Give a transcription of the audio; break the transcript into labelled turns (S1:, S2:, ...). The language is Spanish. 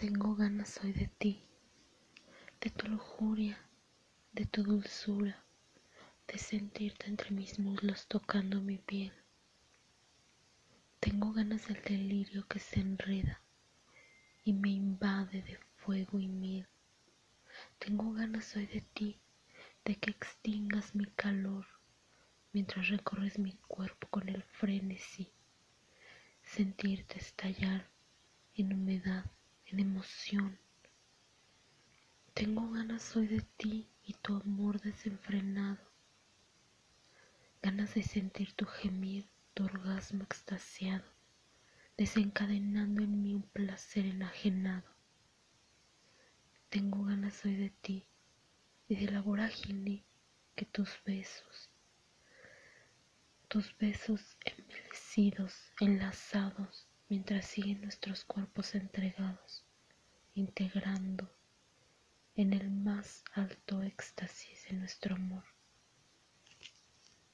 S1: Tengo ganas hoy de ti, de tu lujuria, de tu dulzura, de sentirte entre mis muslos tocando mi piel. Tengo ganas del delirio que se enreda y me invade de fuego y miel. Tengo ganas hoy de ti, de que extingas mi calor mientras recorres mi cuerpo con el frenesí, sentirte estallar en humedad en emoción. Tengo ganas hoy de ti y tu amor desenfrenado. Ganas de sentir tu gemir, tu orgasmo extasiado, desencadenando en mí un placer enajenado. Tengo ganas hoy de ti y de la vorágine que tus besos, tus besos envilecidos, enlazados, mientras siguen nuestros cuerpos entregados, integrando en el más alto éxtasis de nuestro amor.